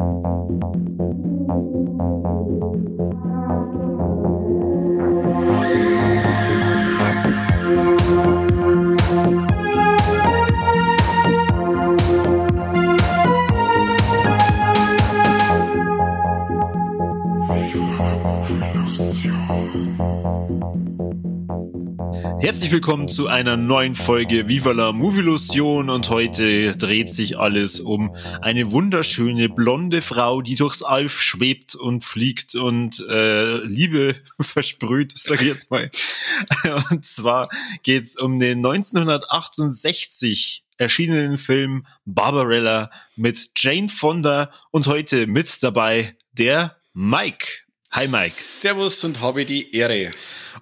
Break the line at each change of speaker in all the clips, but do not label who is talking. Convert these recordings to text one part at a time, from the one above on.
Thank you. Herzlich willkommen zu einer neuen Folge Viva la Movilusion und heute dreht sich alles um eine wunderschöne blonde Frau, die durchs Alf schwebt und fliegt und äh, Liebe versprüht, sage ich jetzt mal. Und zwar geht's um den 1968 erschienenen Film Barbarella mit Jane Fonda und heute mit dabei der Mike. Hi Mike.
Servus und habe die Ehre.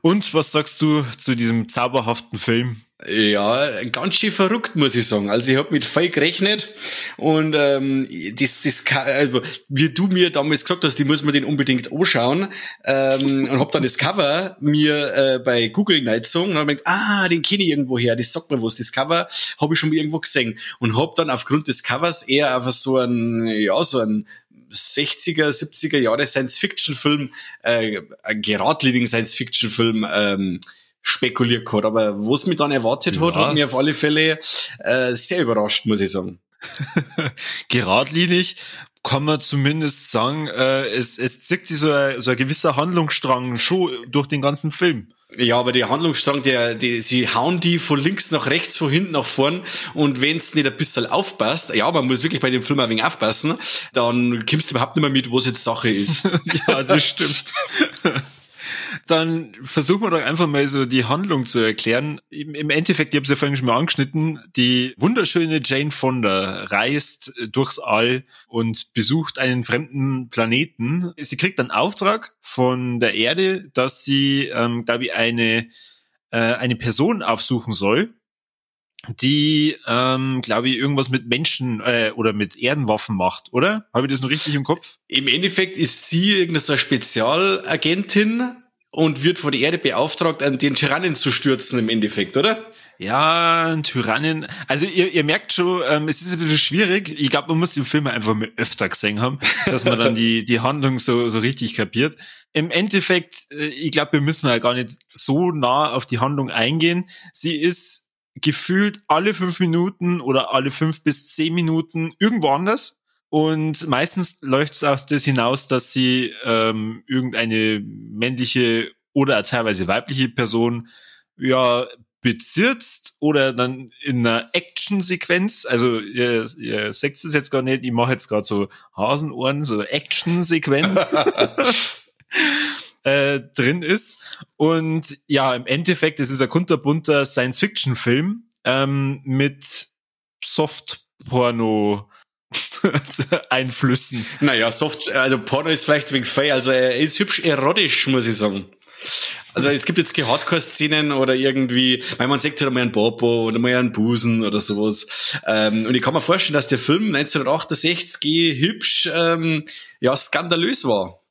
Und was sagst du zu diesem zauberhaften Film?
Ja, ganz schön verrückt, muss ich sagen. Also ich habe mit voll gerechnet und ähm, das, das also, wie du mir damals gesagt hast, die muss man den unbedingt anschauen ähm, und hab dann das Cover mir äh, bei Google gezogen und hab gedacht, ah, den kenne ich irgendwo her, das sagt mir was. Das Cover habe ich schon mal irgendwo gesehen und hab dann aufgrund des Covers eher einfach so ein, ja, so ein 60er, 70er Jahre Science-Fiction-Film, äh, geradlinigen Science-Fiction-Film ähm, spekuliert gehabt. Aber was mich dann erwartet ja. hat, hat mich auf alle Fälle äh, sehr überrascht, muss ich sagen.
Geradlinig kann man zumindest sagen, äh, es, es zieht sich so ein, so ein gewisser Handlungsstrang schon durch den ganzen Film.
Ja, aber der Handlungsstrang, der, die, sie hauen die von links nach rechts, von hinten nach vorn und wenn's nicht ein bisschen aufpasst, ja, man muss wirklich bei dem Film ein wenig aufpassen, dann kommst du überhaupt nicht mehr mit, was jetzt Sache ist.
ja, das stimmt. Dann versuchen wir doch einfach mal so die Handlung zu erklären. Im Endeffekt, ich habe es ja vorhin schon mal angeschnitten, die wunderschöne Jane Fonda reist durchs All und besucht einen fremden Planeten. Sie kriegt einen Auftrag von der Erde, dass sie, ähm, glaube ich, eine, äh, eine Person aufsuchen soll, die, ähm, glaube ich, irgendwas mit Menschen äh, oder mit Erdenwaffen macht, oder? Habe ich das noch richtig im Kopf?
Im Endeffekt ist sie irgendeine Spezialagentin, und wird von der Erde beauftragt, den Tyrannen zu stürzen im Endeffekt, oder?
Ja, Tyrannen. Also ihr, ihr merkt schon, ähm, es ist ein bisschen schwierig. Ich glaube, man muss den Film einfach mal öfter gesehen haben, dass man dann die, die Handlung so, so richtig kapiert. Im Endeffekt, äh, ich glaube, wir müssen ja gar nicht so nah auf die Handlung eingehen. Sie ist gefühlt alle fünf Minuten oder alle fünf bis zehn Minuten irgendwo anders. Und meistens läuft es auf das hinaus, dass sie ähm, irgendeine männliche oder teilweise weibliche Person ja bezirzt oder dann in einer Action-Sequenz, also ihr, ihr seht es jetzt gar nicht, ich mache jetzt gerade so Hasenohren, so Action-Sequenz äh, drin ist. Und ja, im Endeffekt, es ist ein kunterbunter Science-Fiction-Film ähm, mit Soft-Porno- Einflüssen.
Naja, Soft, also Porno ist vielleicht wegen Fey, also er ist hübsch erotisch, muss ich sagen. Also es gibt jetzt keine Hardcore-Szenen oder irgendwie, weil man sagt halt mal einen Popo oder mal einen Busen oder sowas. Ähm, und ich kann mir vorstellen, dass der Film 1968 hübsch, ähm, ja, skandalös war.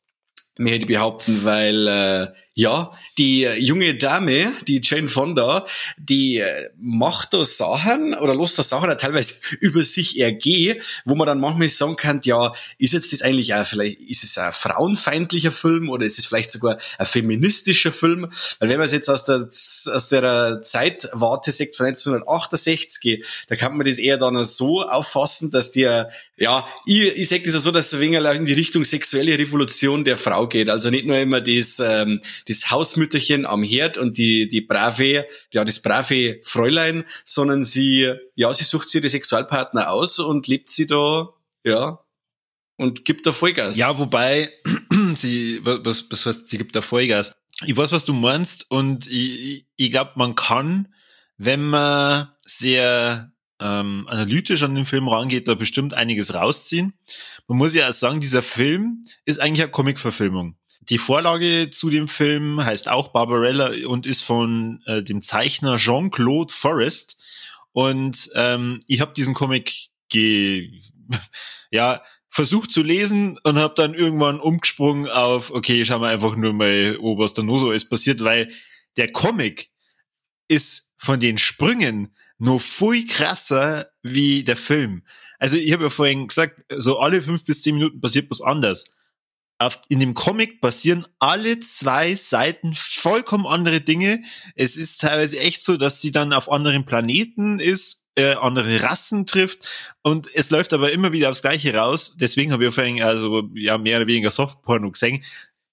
Mir hätte ich behaupten, weil äh, ja, die junge Dame, die Jane Fonda, die äh, macht da Sachen oder lässt da Sachen auch teilweise über sich ergehen, wo man dann manchmal sagen kann, ja, ist jetzt das eigentlich auch vielleicht, ist es ein frauenfeindlicher Film oder ist es vielleicht sogar ein feministischer Film? Weil wenn man es jetzt aus der, aus der Zeitwarte sagt von 1968, da kann man das eher dann so auffassen, dass der, ja, ich, ich sage das ja so, dass es ein wenig in die Richtung sexuelle Revolution der Frau geht. Also nicht nur immer das, ähm, das Hausmütterchen am Herd und die, die brave, ja, das brave Fräulein, sondern sie, ja, sie sucht sich die Sexualpartner aus und lebt sie da, ja, und gibt da Vollgas.
Ja, wobei, sie, was, was heißt, sie gibt da Vollgas? Ich weiß, was du meinst und ich, ich glaube, man kann, wenn man sehr ähm, analytisch an den Film rangeht, da bestimmt einiges rausziehen. Man muss ja auch sagen, dieser Film ist eigentlich eine Comic-Verfilmung. Die Vorlage zu dem Film heißt auch Barbarella und ist von äh, dem Zeichner Jean-Claude Forrest. Und ähm, ich habe diesen Comic ge ja versucht zu lesen und habe dann irgendwann umgesprungen auf, okay, schauen wir einfach nur mal, oh, was da nur so ist passiert, weil der Comic ist von den Sprüngen noch viel krasser wie der Film. also ich habe ja vorhin gesagt, so alle fünf bis zehn Minuten passiert was anderes. Auf, in dem Comic passieren alle zwei Seiten vollkommen andere Dinge. Es ist teilweise echt so, dass sie dann auf anderen Planeten ist, äh, andere Rassen trifft und es läuft aber immer wieder aufs Gleiche raus. Deswegen habe ich vorhin also ja mehr oder weniger Softporno gesehen.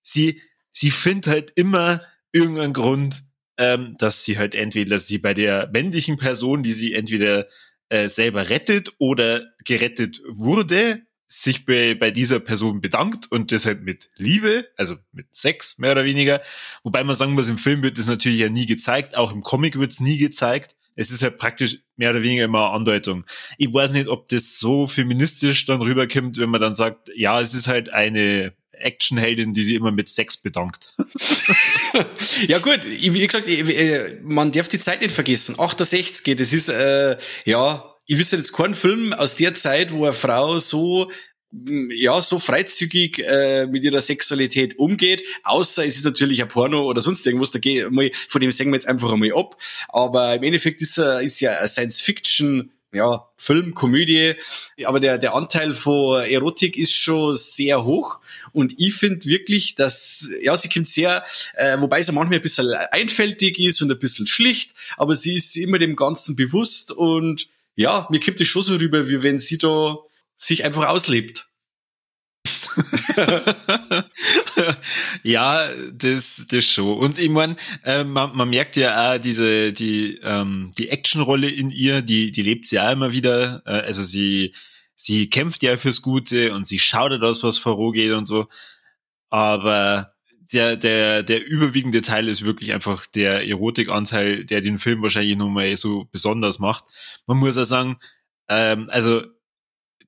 Sie sie findet halt immer irgendeinen Grund, ähm, dass sie halt entweder sie bei der männlichen Person, die sie entweder äh, selber rettet oder gerettet wurde, sich bei, bei dieser Person bedankt und deshalb mit Liebe, also mit Sex mehr oder weniger. Wobei man sagen muss, im Film wird das natürlich ja nie gezeigt, auch im Comic wird es nie gezeigt. Es ist halt praktisch mehr oder weniger immer eine Andeutung. Ich weiß nicht, ob das so feministisch dann rüberkommt, wenn man dann sagt, ja, es ist halt eine Actionheldin, die sie immer mit Sex bedankt.
ja gut, wie gesagt, äh, man darf die Zeit nicht vergessen. 68, das ist, äh, ja, ich wüsste jetzt keinen Film aus der Zeit, wo eine Frau so mm, ja, so freizügig äh, mit ihrer Sexualität umgeht, außer es ist natürlich ein Porno oder sonst irgendwas, da geht mal, von dem singen wir jetzt einfach einmal ab. Aber im Endeffekt ist, äh, ist ja Science Fiction ja, Film, Komödie, aber der, der Anteil von Erotik ist schon sehr hoch und ich finde wirklich, dass, ja, sie kommt sehr, äh, wobei sie manchmal ein bisschen einfältig ist und ein bisschen schlicht, aber sie ist immer dem Ganzen bewusst und ja, mir kippt es schon so rüber, wie wenn sie da sich einfach auslebt.
ja, das, das schon. Und ich meine, äh, man, man merkt ja auch diese, die, ähm, die Actionrolle in ihr, die, die lebt sie ja immer wieder. Äh, also sie, sie kämpft ja fürs Gute und sie schaut aus, was vorgeht und so. Aber der, der, der überwiegende Teil ist wirklich einfach der Erotikanteil, der den Film wahrscheinlich nochmal so besonders macht. Man muss ja sagen, ähm, also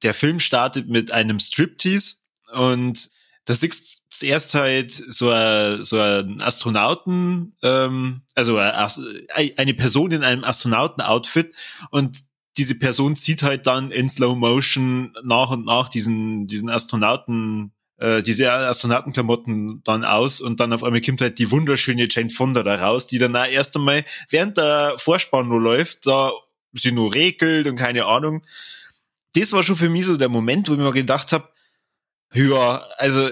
der Film startet mit einem Striptease und da siehst zuerst halt so, ein, so ein Astronauten, ähm, also eine Person in einem Astronauten-Outfit und diese Person zieht halt dann in Slow Motion nach und nach diesen, diesen Astronauten äh, diese Astronautenklamotten dann aus und dann auf einmal kommt halt die wunderschöne Jane Fonda da raus, die dann auch erst einmal während der Vorspann nur läuft, da sie nur regelt und keine Ahnung. Das war schon für mich so der Moment, wo ich mir gedacht habe, ja, also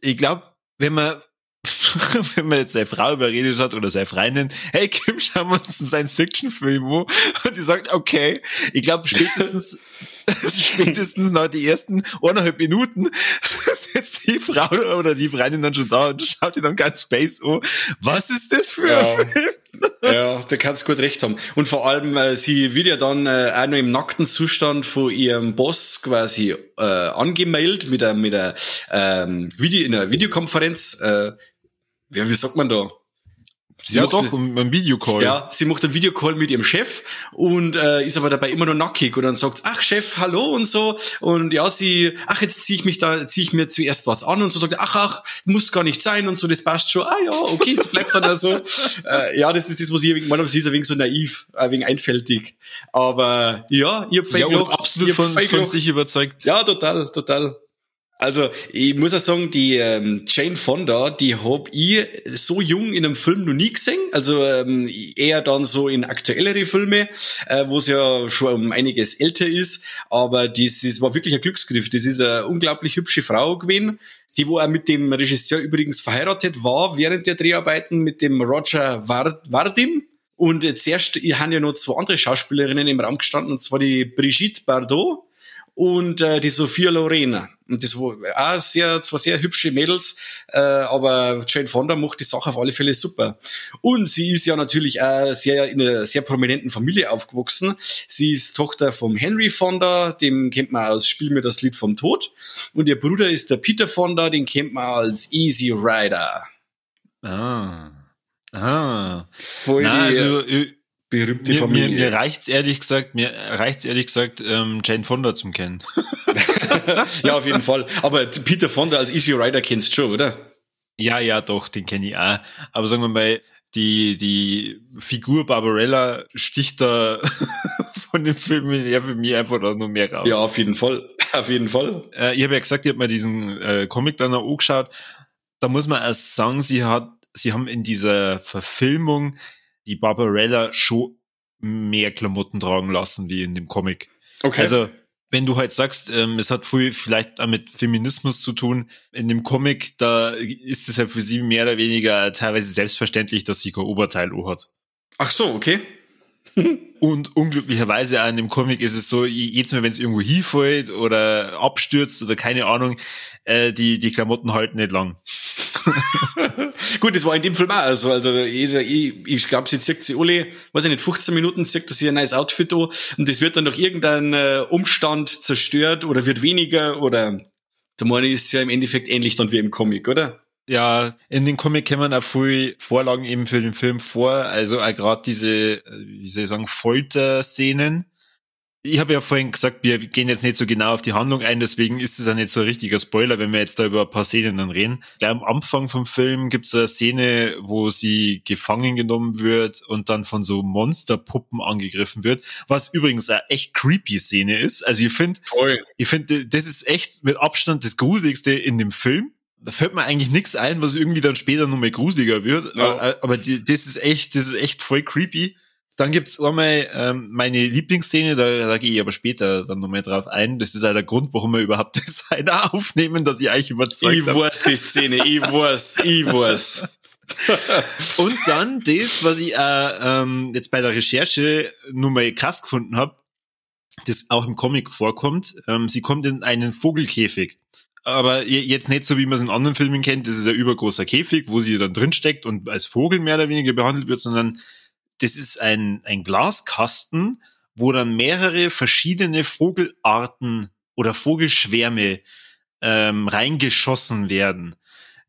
ich glaube, wenn man wenn man jetzt seine Frau überredet hat oder seine Freundin, hey Kim, schauen wir uns einen Science-Fiction-Film an. Und die sagt, okay. Ich glaube, spätestens, spätestens nach die ersten eineinhalb Minuten sitzt die Frau oder die Freundin dann schon da und schaut die dann ganz Space an. Was ist das für ja. ein Film?
ja, da kannst gut recht haben. Und vor allem, äh, sie wird ja dann äh, auch noch im nackten Zustand von ihrem Boss quasi äh, angemeldet mit einer, mit einer ähm, Video, in einer Videokonferenz. Äh, ja, wie sagt man da?
Sie ja, doch, um einen Videocall.
Ja, sie macht einen Videocall mit ihrem Chef und äh, ist aber dabei immer nur nackig und dann sagt ach Chef, hallo und so und ja, sie, ach jetzt ziehe ich mich da, ziehe ich mir zuerst was an und so sagt, ach ach, muss gar nicht sein und so, das passt schon. Ah ja, okay, sie bleibt dann also. äh, ja, das ist das, was ich ich meine, sie ist ein wenig so naiv, ein wenig einfältig, aber ja, ich hab
ja, absolut von, von sich überzeugt.
Ja, total, total. Also, ich muss auch sagen, die ähm, Jane Fonda, die hab ich so jung in einem Film noch nie gesehen. Also ähm, eher dann so in aktuellere Filme, äh, wo es ja schon um einiges älter ist. Aber das, das war wirklich ein Glücksgriff. Das ist eine unglaublich hübsche Frau gewesen, die wo auch mit dem Regisseur übrigens verheiratet war während der Dreharbeiten mit dem Roger Vardim. Und zuerst haben ja noch zwei andere Schauspielerinnen im Raum gestanden, und zwar die Brigitte Bardot und äh, die Sophia Lorena. Und das war auch sehr, zwar sehr hübsche Mädels, äh, aber Jane Fonda macht die Sache auf alle Fälle super. Und sie ist ja natürlich auch sehr in einer sehr prominenten Familie aufgewachsen. Sie ist Tochter vom Henry Fonda, dem kennt man aus Spiel mir das Lied vom Tod. Und ihr Bruder ist der Peter Fonda, den kennt man als Easy Rider.
Ah. Ah. Voll Na, also, berühmte mir, Familie. Mir, mir reicht's ehrlich gesagt, mir reicht's ehrlich gesagt, ähm, Jane Fonda zum kennen.
ja, auf jeden Fall. Aber Peter Fonda als Easy Rider kennst du schon, oder?
Ja, ja, doch, den kenne ich auch. Aber sagen wir mal, die, die Figur Barbarella sticht da von dem Film her für mich einfach noch mehr raus.
Ja, auf jeden Fall. Auf jeden Fall.
Äh, ich habe ja gesagt, ich habe mir diesen äh, Comic dann auch angeschaut. Da muss man erst sagen, sie hat, sie haben in dieser Verfilmung die Barbarella schon mehr Klamotten tragen lassen wie in dem Comic. Okay. Also wenn du halt sagst, ähm, es hat viel vielleicht auch mit Feminismus zu tun, in dem Comic, da ist es ja für sie mehr oder weniger teilweise selbstverständlich, dass sie kein Oberteil hat.
Ach so, okay.
Und unglücklicherweise auch in dem Comic ist es so, jedes Mal, wenn es irgendwo hinfällt oder abstürzt oder keine Ahnung, äh, die, die Klamotten halten nicht lang.
Gut, das war in dem Film auch so. Also jeder, ich, ich glaube, sie zieht sie alle, weiß ich nicht, 15 Minuten zieht sie ein neues Outfit an und das wird dann durch irgendeinen äh, Umstand zerstört oder wird weniger oder der meine ist ja im Endeffekt ähnlich dann wie im Comic, oder?
Ja, in den Comic kommen auch viel Vorlagen eben für den Film vor. Also auch gerade diese, äh, wie soll ich sagen, Folter-Szenen. Ich habe ja vorhin gesagt, wir gehen jetzt nicht so genau auf die Handlung ein, deswegen ist es ja nicht so ein richtiger Spoiler, wenn wir jetzt da über ein paar Szenen dann reden. Gleich am Anfang vom Film gibt es eine Szene, wo sie gefangen genommen wird und dann von so Monsterpuppen angegriffen wird, was übrigens eine echt creepy Szene ist. Also ich finde, ich finde, das ist echt mit Abstand das Gruseligste in dem Film da fällt mir eigentlich nichts ein, was irgendwie dann später noch mal gruseliger wird. Ja. Äh, aber die, das ist echt, das ist echt voll creepy. Dann gibt's einmal ähm, meine Lieblingsszene, da, da gehe ich aber später dann nochmal drauf ein. Das ist halt der Grund, warum wir überhaupt das eine aufnehmen, dass ich eigentlich überzeugt
Ich weiß die Szene, ich weiß, ich weiß.
Und dann das, was ich äh, ähm, jetzt bei der Recherche nur mal krass gefunden habe, das auch im Comic vorkommt. Ähm, sie kommt in einen Vogelkäfig aber jetzt nicht so, wie man es in anderen Filmen kennt, das ist ein übergroßer Käfig, wo sie dann drinsteckt und als Vogel mehr oder weniger behandelt wird, sondern das ist ein, ein Glaskasten, wo dann mehrere verschiedene Vogelarten oder Vogelschwärme ähm, reingeschossen werden,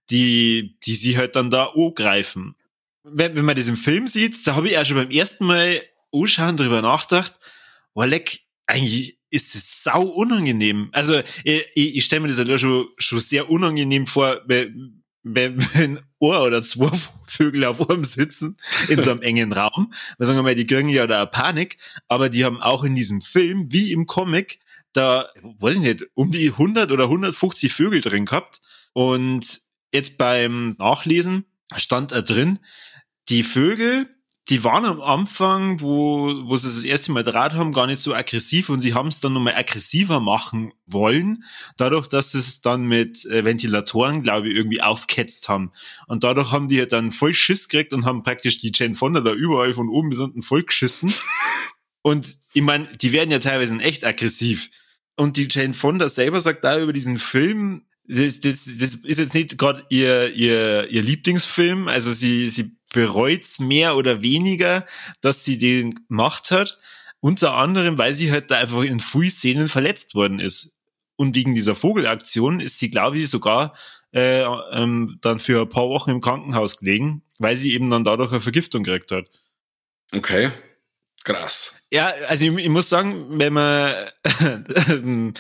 die, die sie halt dann da greifen. Wenn, wenn man das im Film sieht, da habe ich auch schon beim ersten Mal anschauen drüber nachgedacht, oh leck, eigentlich ist es sau unangenehm. Also ich, ich, ich stelle mir das halt schon, schon sehr unangenehm vor, wenn, wenn, ein oder zwei Vögel auf einem sitzen in so einem engen Raum. Wir sagen mal, die kriegen ja da Panik, aber die haben auch in diesem Film, wie im Comic, da, weiß ich nicht, um die 100 oder 150 Vögel drin gehabt. Und jetzt beim Nachlesen stand da drin, die Vögel die waren am Anfang, wo, wo sie das erste Mal draht haben, gar nicht so aggressiv und sie haben es dann nochmal aggressiver machen wollen, dadurch, dass sie es dann mit äh, Ventilatoren, glaube ich, irgendwie aufketzt haben. Und dadurch haben die halt dann voll Schiss gekriegt und haben praktisch die Jane Fonda da überall von oben bis unten voll geschissen. und ich meine, die werden ja teilweise echt aggressiv. Und die Jane Fonda selber sagt da über diesen Film, das, das, das ist jetzt nicht gerade ihr, ihr, ihr Lieblingsfilm. Also sie, sie bereut's mehr oder weniger, dass sie den gemacht hat. Unter anderem, weil sie halt da einfach in früh Szenen verletzt worden ist. Und wegen dieser Vogelaktion ist sie, glaube ich, sogar äh, ähm, dann für ein paar Wochen im Krankenhaus gelegen, weil sie eben dann dadurch eine Vergiftung gekriegt hat.
Okay. Krass.
Ja, also ich, ich muss sagen, wenn man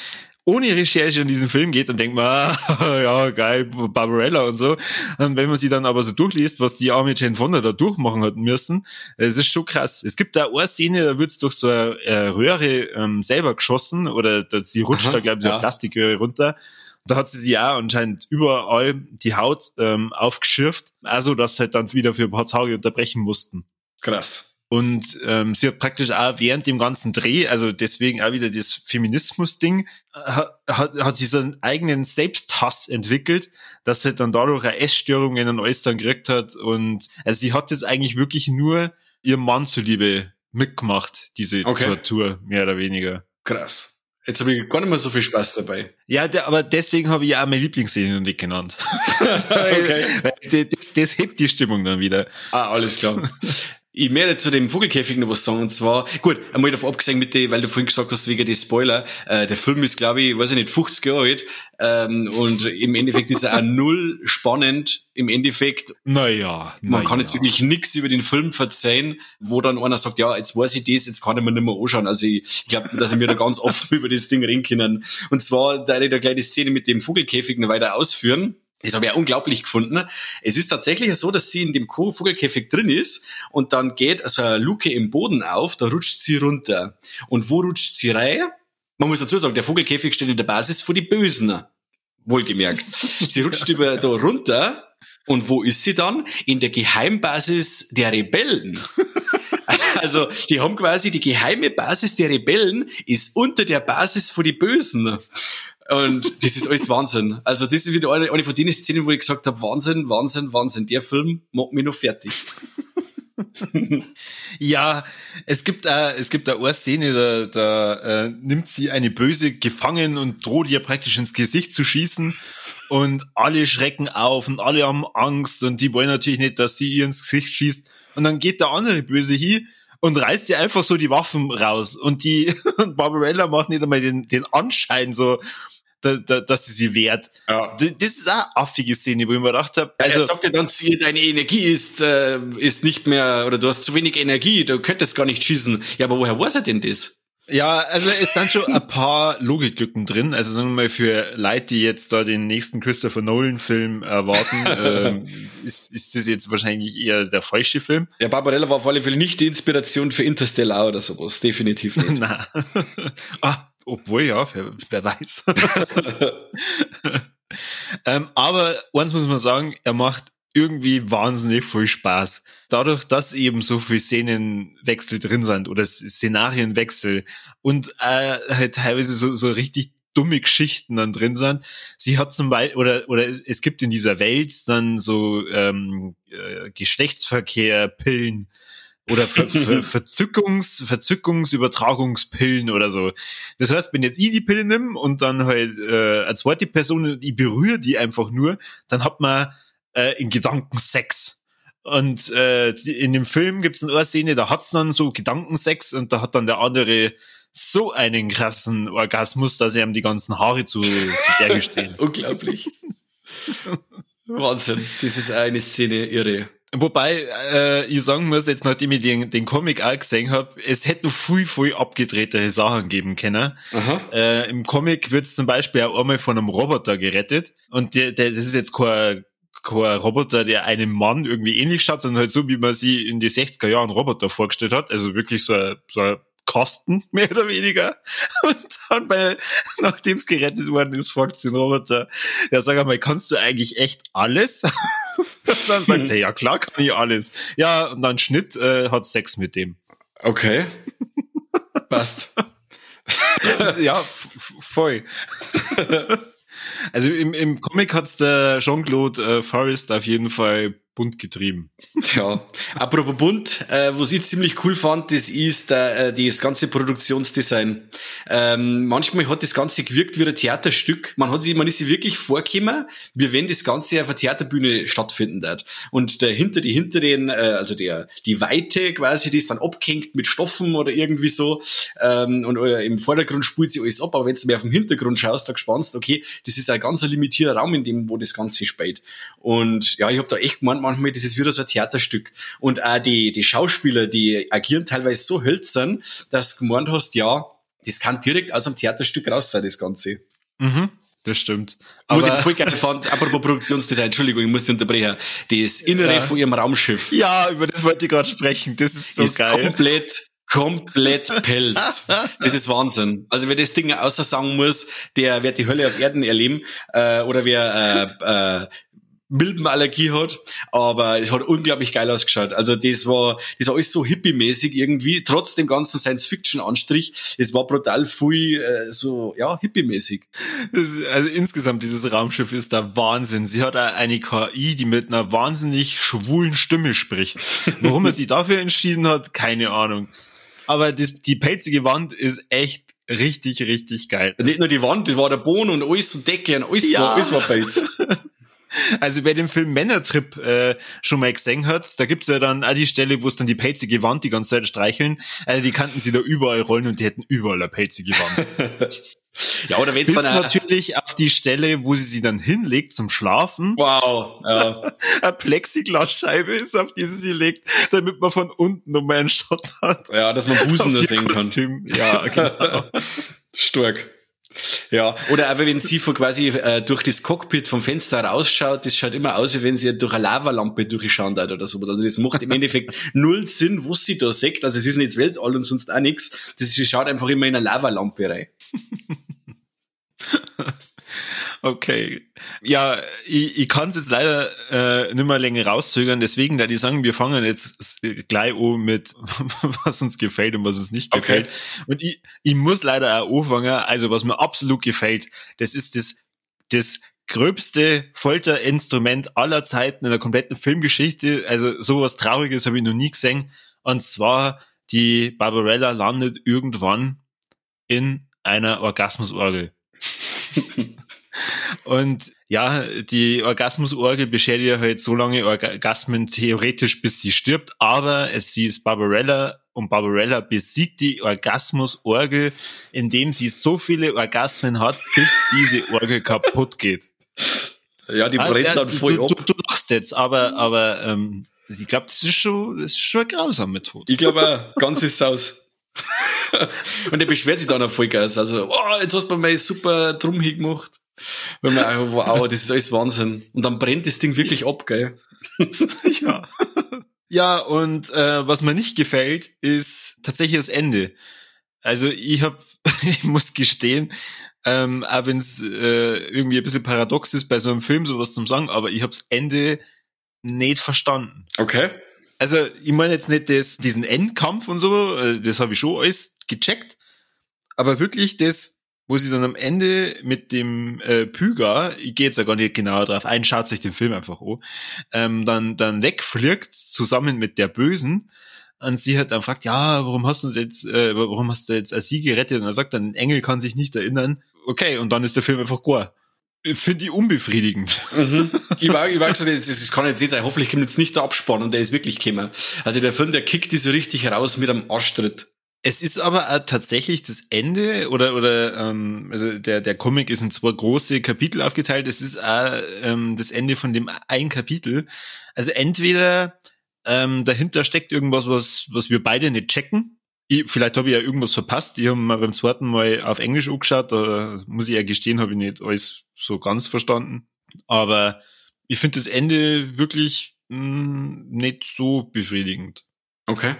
ohne Recherche in diesen Film geht, dann denkt man, ah, ja, geil, Barbarella und so. Und wenn man sie dann aber so durchliest, was die arme Jane Fonda da durchmachen hat müssen, es ist schon krass. Es gibt da eine Szene, da wird's durch so eine Röhre ähm, selber geschossen oder sie rutscht Aha, da, glaube ich, so eine Plastikröhre runter. Und da hat sie sich ja anscheinend überall die Haut ähm, aufgeschürft, also dass halt dann wieder für ein paar Tage unterbrechen mussten.
Krass.
Und ähm, sie hat praktisch auch während dem ganzen Dreh, also deswegen auch wieder das Feminismus-Ding, hat, hat, hat sie so einen eigenen Selbsthass entwickelt, dass sie dann dadurch eine Essstörungen und alles dann gekriegt hat. Und also sie hat das eigentlich wirklich nur ihrem Mann zuliebe mitgemacht, diese okay. Tortur, mehr oder weniger.
Krass. Jetzt habe ich gar nicht mehr so viel Spaß dabei.
Ja, der, aber deswegen habe ich ja auch meine Lieblingsszene nicht genannt. okay. das, das hebt die Stimmung dann wieder.
Ah, alles klar. ich möchte zu dem Vogelkäfig noch was sagen. Und zwar, gut, einmal davon abgesehen mit dem, weil du vorhin gesagt hast, wegen des Spoiler, äh, der Film ist, glaube ich, weiß ich nicht, 50 Jahre alt. Ähm, und im Endeffekt ist er auch null spannend. Im Endeffekt.
Naja.
Man na kann ja. jetzt wirklich nichts über den Film verzeihen, wo dann einer sagt, ja, jetzt weiß ich das, jetzt kann ich mir nicht mehr anschauen. Also ich, ich glaube, dass ich mir da ganz offen über das Ding reden können. Und zwar, da ich da gleich die Szene mit dem Vogelkäfig noch weiter ausführen. Das habe ich auch unglaublich gefunden. Es ist tatsächlich so, dass sie in dem Vogelkäfig drin ist und dann geht also eine Luke im Boden auf, da rutscht sie runter. Und wo rutscht sie rein? Man muss dazu sagen, der Vogelkäfig steht in der Basis vor die Bösen. Wohlgemerkt. sie rutscht über da runter und wo ist sie dann? In der Geheimbasis der Rebellen. Also, die haben quasi die geheime Basis der Rebellen ist unter der Basis von die Bösen. Und das ist alles Wahnsinn. Also, das ist wieder eine, eine von den Szenen, wo ich gesagt habe, Wahnsinn, Wahnsinn, Wahnsinn. Der Film macht mich noch fertig.
ja, es gibt äh, es gibt da eine Szene, da, da äh, nimmt sie eine Böse gefangen und droht ihr praktisch ins Gesicht zu schießen und alle schrecken auf und alle haben Angst und die wollen natürlich nicht, dass sie ihr ins Gesicht schießt und dann geht der andere Böse hier und reißt ihr einfach so die Waffen raus und die und Barbarella macht nicht einmal den, den Anschein so da, da, dass sie sie wehrt. Ja. Das ist eine affige Szene, wo ich mir gedacht habe.
Also, er sagt ja dann zu ihr, deine Energie ist, äh, ist nicht mehr, oder du hast zu wenig Energie, du könntest gar nicht schießen. Ja, aber woher weiß er denn das?
Ja, also es sind schon ein paar Logiklücken drin. Also sagen wir mal für Leute, die jetzt da den nächsten Christopher Nolan-Film erwarten, ähm, ist, ist das jetzt wahrscheinlich eher der falsche Film.
Ja, Barbarella war auf alle Fälle nicht die Inspiration für Interstellar oder sowas. Definitiv nicht.
Nein. ah, obwohl, ja, wer, wer weiß. ähm, aber eins muss man sagen, er macht irgendwie wahnsinnig viel Spaß. Dadurch, dass eben so viele Szenenwechsel drin sind oder Szenarienwechsel und äh, halt teilweise so, so richtig dumme Geschichten dann drin sind. Sie hat zum Beispiel, oder, oder es gibt in dieser Welt dann so ähm, äh, Geschlechtsverkehr, Pillen, oder Ver Ver Verzückungs, Verzückungsübertragungspillen oder so. Das heißt, wenn jetzt ich die Pille nimm und dann halt äh, als zweite Person ich berühre die einfach nur, dann hat man äh, in Gedanken Sex. Und äh, in dem Film gibt es eine Szene, da hat's dann so Gedankensex und da hat dann der andere so einen krassen Orgasmus, dass er ihm die ganzen Haare zu, zu Berge stehen.
Unglaublich. Wahnsinn. Das ist eine Szene irre.
Wobei äh, ich sagen muss, jetzt nachdem ich den, den Comic auch gesehen habe, es hätte noch viel, viel abgedrehtere Sachen geben können. Äh, Im Comic wird zum Beispiel auch einmal von einem Roboter gerettet. Und der, der, das ist jetzt kein, kein Roboter, der einem Mann irgendwie ähnlich schaut, sondern halt so, wie man sie in die 60er Jahren Roboter vorgestellt hat. Also wirklich so, so ein Kosten, mehr oder weniger. Und dann, bei, nachdem es gerettet worden ist, fragt den Roboter, ja, sag einmal, kannst du eigentlich echt alles? Dann sagt er, ja klar kann ich alles. Ja, und dann Schnitt, äh, hat Sex mit dem.
Okay. Passt.
ja, voll. also im, im Comic hat's der Jean-Claude äh, Forrest auf jeden Fall bunt getrieben.
Ja, apropos bunt, äh, was ich ziemlich cool fand, das ist äh, das ganze Produktionsdesign. Ähm, manchmal hat das Ganze gewirkt wie ein Theaterstück. Man hat sich, man ist sich wirklich vorgekommen, wie wenn das Ganze auf einer Theaterbühne stattfinden wird. Und der hinter die hinteren, äh, also der die Weite quasi, die ist dann abgehängt mit Stoffen oder irgendwie so. Ähm, und oder im Vordergrund spult sich alles ab, aber wenn du mehr auf dem Hintergrund schaust, da gespannst, okay, das ist ein ganz limitierter Raum, in dem wo das Ganze spielt. Und ja, ich habe da echt gemeint, manchmal, das ist wieder so ein Theaterstück. Und auch die, die Schauspieler, die agieren teilweise so hölzern, dass du gemeint hast, ja, das kann direkt aus einem Theaterstück raus sein, das Ganze.
Mhm. Das stimmt.
Aber was ich voll geil fand, apropos Produktionsdesign, Entschuldigung, ich muss dich unterbrechen, das Innere ja. von ihrem Raumschiff.
Ja, über das wollte ich gerade sprechen, das ist so ist geil.
komplett komplett Pelz. Das ist Wahnsinn. Also wer das Ding außer sagen muss, der wird die Hölle auf Erden erleben. Äh, oder wer äh, äh, Milbenallergie hat, aber es hat unglaublich geil ausgeschaut. Also das war, das war alles so hippie-mäßig irgendwie, trotz dem ganzen Science-Fiction-Anstrich. Es war brutal viel äh, so, ja, hippie-mäßig.
Also insgesamt, dieses Raumschiff ist der Wahnsinn. Sie hat eine KI, die mit einer wahnsinnig schwulen Stimme spricht. Warum er sich dafür entschieden hat, keine Ahnung. Aber das, die pelzige Wand ist echt richtig, richtig geil.
Nicht nur die Wand, das war der Boden und alles so Decke und alles ja. war, alles war Pelz.
Also wer den Film Männertrip äh, schon mal gesehen hat, da gibt's ja dann auch die Stelle, wo es dann die pelzige Wand die ganze Zeit streicheln. Also die kannten sie da überall rollen und die hätten überall eine pelzige Wand.
ja, oder wenn
Bis natürlich auf die Stelle, wo sie sie dann hinlegt zum Schlafen.
Wow. Ja.
eine Plexiglasscheibe ist, auf die sie sie legt, damit man von unten nochmal einen Shot hat.
Ja, dass man Busen nur sehen
kann. Ja, genau.
Stark. Ja, oder auch wenn sie von quasi äh, durch das Cockpit vom Fenster rausschaut, das schaut immer aus, wie wenn sie durch eine Lavalampe durchschauen hat oder so. Also das macht im Endeffekt null Sinn, was sie da sagt. Also es ist nicht das Weltall und sonst auch nichts. Das sie schaut einfach immer in eine Lavalampe rein.
Okay. Ja, ich, ich kann es jetzt leider äh, nicht mehr länger rauszögern, deswegen, da die sagen, wir fangen jetzt gleich an mit, was uns gefällt und was uns nicht gefällt. Okay. Und ich, ich muss leider auch anfangen, also was mir absolut gefällt, das ist das, das gröbste Folterinstrument aller Zeiten in der kompletten Filmgeschichte. Also sowas Trauriges habe ich noch nie gesehen. Und zwar, die Barbarella landet irgendwann in einer Orgasmusorgel. Und ja, die Orgasmusorgel beschädigt halt so lange Orgasmen theoretisch, bis sie stirbt, aber es, sie ist Barbarella und Barbarella besiegt die Orgasmusorgel, indem sie so viele Orgasmen hat, bis diese Orgel kaputt geht.
Ja, die brennt dann voll
du, ab. Du, du lachst jetzt, aber, aber ähm, ich glaube, das ist schon, das ist schon eine grausame Methode.
Ich glaube auch, ganz ist aus. und er beschwert sich dann auf Vollgas. Also, oh, jetzt hast du mir super drum hingemacht. Weil man einfach, wow, das ist alles Wahnsinn. Und dann brennt das Ding wirklich ab, gell?
ja. Ja, und äh, was mir nicht gefällt, ist tatsächlich das Ende. Also ich habe, ich muss gestehen, ähm, auch wenn es äh, irgendwie ein bisschen paradox ist, bei so einem Film sowas zum sagen, aber ich habe das Ende nicht verstanden.
Okay.
Also ich meine jetzt nicht das, diesen Endkampf und so, äh, das habe ich schon alles gecheckt, aber wirklich das, wo sie dann am Ende mit dem äh, Püger, ich gehe jetzt ja gar nicht genauer drauf ein, schaut sich den Film einfach an, ähm, dann, dann wegfliegt zusammen mit der Bösen und sie hat dann fragt, ja, warum hast du uns jetzt, äh, warum hast du jetzt als sie gerettet? Und er sagt dann, ein Engel kann sich nicht erinnern. Okay, und dann ist der Film einfach gar. Finde ich unbefriedigend.
Mhm. Ich war, ich war gesagt, das, das kann jetzt nicht sein. Hoffentlich kommt jetzt nicht der Abspann und der ist wirklich gekommen. Also der Film, der kickt die so richtig raus mit einem Arschtritt.
Es ist aber auch tatsächlich das Ende oder oder ähm, also der der Comic ist in zwei große Kapitel aufgeteilt. Es ist auch ähm, das Ende von dem ein Kapitel. Also entweder ähm, dahinter steckt irgendwas, was was wir beide nicht checken. Ich, vielleicht habe ich ja irgendwas verpasst. Ich habe mal beim zweiten Mal auf Englisch angeschaut. Da muss ich ja gestehen, habe ich nicht alles so ganz verstanden. Aber ich finde das Ende wirklich mh, hm, nicht so befriedigend.
Okay.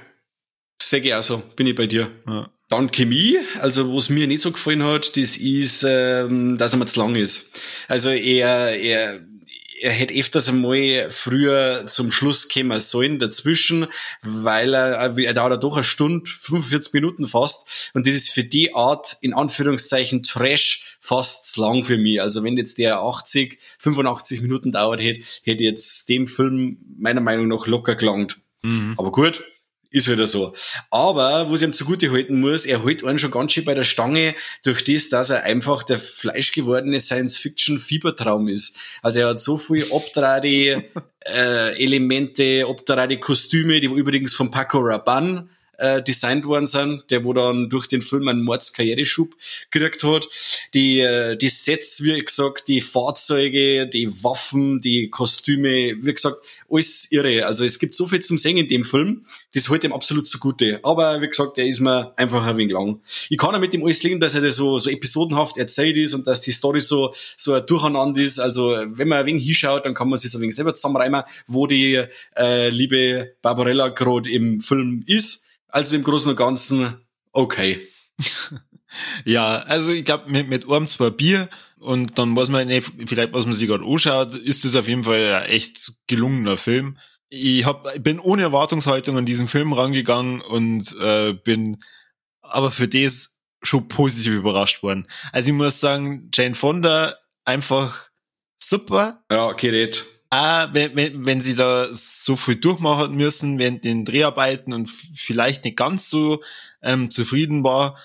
Sehr ich auch so, bin ich bei dir. Ja. Dann Chemie, also was mir nicht so gefallen hat, das ist, ähm, dass er mir zu lang ist. Also er, er, er hätte öfters einmal früher zum Schluss kommen sollen dazwischen, weil er, er dauert doch eine Stunde, 45 Minuten fast. Und das ist für die Art, in Anführungszeichen, Trash fast zu lang für mich. Also wenn jetzt der 80, 85 Minuten dauert hätte, hätte jetzt dem Film meiner Meinung nach locker gelangt. Mhm. Aber gut, ist halt so. Aber, was ich ihm zugute halten muss, er hält einen schon ganz schön bei der Stange durch das, dass er einfach der fleischgewordene Science-Fiction-Fiebertraum ist. Also er hat so viel obdrade äh, Elemente, obdrade Kostüme, die übrigens von Paco Rabanne äh, designt worden sind, der wo dann durch den Film einen Mordskarriereschub gekriegt hat. Die, äh, die Sets, wie gesagt, die Fahrzeuge, die Waffen, die Kostüme, wie gesagt, alles irre. Also es gibt so viel zum Singen in dem Film, das hält ihm absolut zugute. Aber wie gesagt, der ist mir einfach ein wenig lang. Ich kann auch mit dem alles leben, dass er das so, so episodenhaft erzählt ist und dass die Story so, so ein Durcheinander ist. Also wenn man ein wenig hinschaut, dann kann man sich so ein wenig selber zusammenreimen, wo die äh, liebe Barbarella gerade im Film ist also im Großen und Ganzen okay.
ja, also ich glaube, mit, mit einem, zwei Bier und dann weiß man nicht, vielleicht, was man sich gerade anschaut, ist das auf jeden Fall ein echt gelungener Film. Ich hab, bin ohne Erwartungshaltung an diesen Film rangegangen und äh, bin aber für das schon positiv überrascht worden. Also ich muss sagen, Jane Fonda einfach super.
Ja, Gerät. Okay,
Ah, wenn, wenn, wenn sie da so viel durchmachen müssen während den Dreharbeiten und vielleicht nicht ganz so ähm, zufrieden war,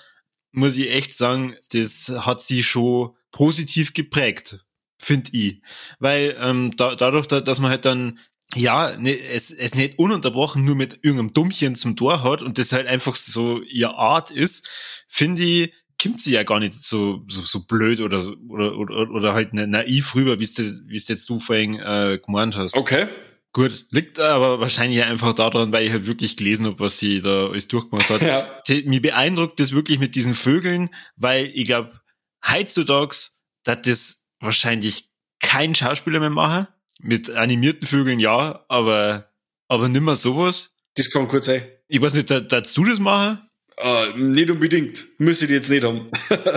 muss ich echt sagen, das hat sie schon positiv geprägt, finde ich. Weil ähm, da, dadurch, dass man halt dann ja, ne, es, es nicht ununterbrochen nur mit irgendeinem Dummchen zum Tor hat und das halt einfach so ihr Art ist, finde ich, kommt sie ja gar nicht so, so, so blöd oder, so, oder, oder, oder halt naiv rüber, wie es jetzt du vorhin äh, gemeint hast.
Okay.
Gut, liegt aber wahrscheinlich einfach daran, weil ich halt wirklich gelesen habe, was sie da alles durchgemacht hat. Ja. Mir beeindruckt das wirklich mit diesen Vögeln, weil ich glaube, heutzutage dass das wahrscheinlich kein Schauspieler mehr machen. Mit animierten Vögeln ja, aber, aber nimmer sowas.
Das kann gut sein.
Ich weiß nicht, darfst du das machen?
Uh, nicht unbedingt. Müsste die jetzt nicht haben.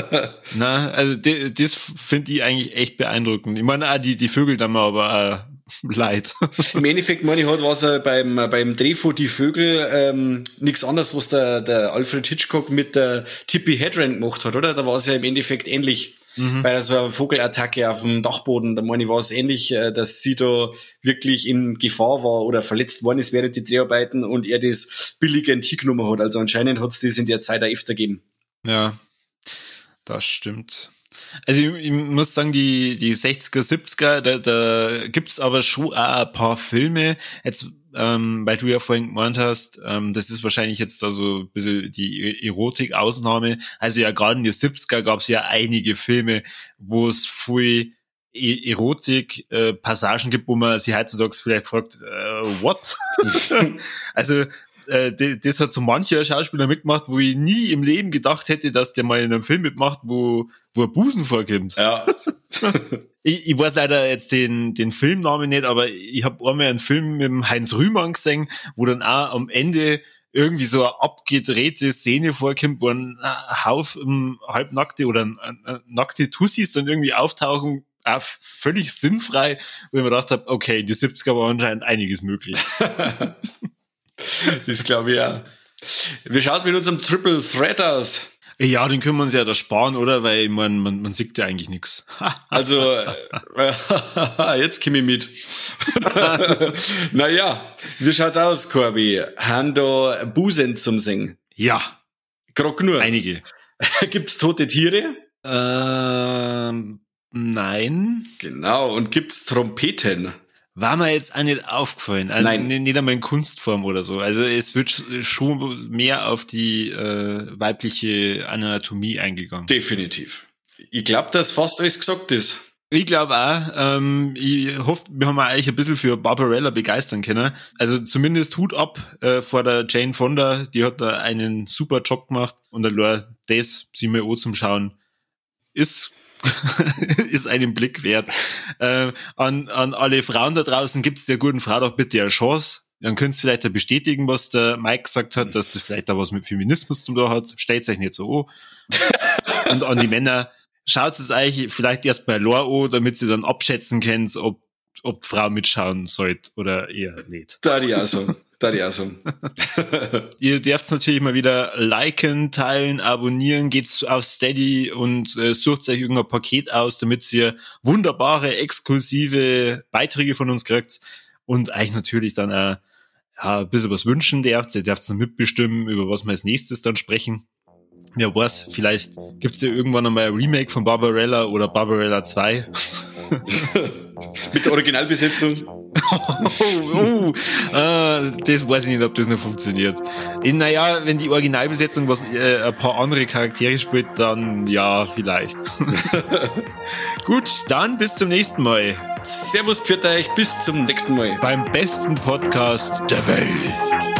Na, also das finde ich eigentlich echt beeindruckend. Ich meine, die, die Vögel dann mal aber äh, leid.
Im Endeffekt, meine ich, hat was er beim, beim Dreh von Die Vögel ähm, nichts anderes, was der, der Alfred Hitchcock mit der Tippi Hedren gemacht hat, oder? Da war es ja im Endeffekt ähnlich mhm. bei so einer Vogelattacke auf dem Dachboden. Da meine ich, war es ähnlich, äh, dass sie da wirklich in Gefahr war oder verletzt worden ist während die Dreharbeiten und er das billigend hingenommen hat. Also anscheinend hat es das in der Zeit auch öfter gegeben.
Ja, das stimmt. Also ich, ich, muss sagen, die, die 60er, 70er, da, da gibt's aber schon auch ein paar Filme, jetzt, ähm, weil du ja vorhin gemeint hast, ähm, das ist wahrscheinlich jetzt da so ein bisschen die e-, Erotik-Ausnahme. Also ja, gerade in den 70er gab's ja einige Filme, wo es viel e-, Erotik-Passagen äh, gibt, wo man sich heutzutage vielleicht fragt, äh, what? also äh, das hat so mancher Schauspieler mitgemacht, wo ich nie im Leben gedacht hätte, dass der mal in einem Film mitmacht, wo, wo er Busen vorkommt.
Ja.
ich, ich weiß leider jetzt den, den Filmnamen nicht, aber ich habe einmal einen Film mit dem Heinz Rühmann gesehen, wo dann auch am Ende irgendwie so eine abgedrehte Szene vorkommt, wo ein Haufen halbnackte oder nackte Tussis dann irgendwie auftauchen, auch völlig sinnfrei, wo ich mir gedacht habe, okay, die 70er war anscheinend einiges möglich.
das glaube ich ja. Wie schaut's mit unserem Triple Threat aus?
Ja, den können wir uns ja da sparen, oder? Weil ich mein, man, man sieht ja eigentlich nichts.
also, äh, jetzt komme ich mit. naja, wie schaut's aus, Corby? Haben da Busen zum Singen?
Ja.
Grog nur.
Einige.
Gibt's tote Tiere?
Ähm, nein.
Genau. Und gibt's Trompeten?
War mir jetzt auch nicht aufgefallen. Also
Nein.
Nicht einmal in Kunstform oder so. Also es wird schon mehr auf die äh, weibliche Anatomie eingegangen.
Definitiv. Ich glaube, dass fast alles gesagt ist.
Ich glaube auch. Ähm, ich hoffe, wir haben eigentlich ein bisschen für Barbarella begeistern können. Also zumindest Hut ab äh, vor der Jane Fonda. Die hat da einen super Job gemacht. Und allein das, sie mir auch zum Schauen, ist ist einen Blick wert. Äh, an, an alle Frauen da draußen gibt es der guten Frau doch bitte eine Chance. Dann könnt ihr vielleicht bestätigen, was der Mike gesagt hat, dass es vielleicht da was mit Feminismus zum tun hat. Stellt euch nicht so an. Und an die Männer, schaut es euch vielleicht erst bei Lore an, damit sie dann abschätzen könnt, ob ob Frau mitschauen sollte oder eher nicht.
Da die also. Da die also.
Ihr dürft natürlich mal wieder liken, teilen, abonnieren, geht's auf Steady und äh, sucht euch irgendein Paket aus, damit ihr wunderbare, exklusive Beiträge von uns kriegt und euch natürlich dann äh, ja, ein bisschen was wünschen dürft. Ihr dürft dann mitbestimmen, über was wir als nächstes dann sprechen. Wer weiß, vielleicht gibt's ja irgendwann einmal ein Remake von Barbarella oder Barbarella 2.
Mit der Originalbesetzung.
oh, oh, äh, das weiß ich nicht, ob das noch funktioniert. Äh, naja, wenn die Originalbesetzung was äh, ein paar andere Charaktere spielt, dann ja, vielleicht. Gut, dann bis zum nächsten Mal.
Servus, pfiat euch, bis zum nächsten Mal.
Beim besten Podcast der Welt.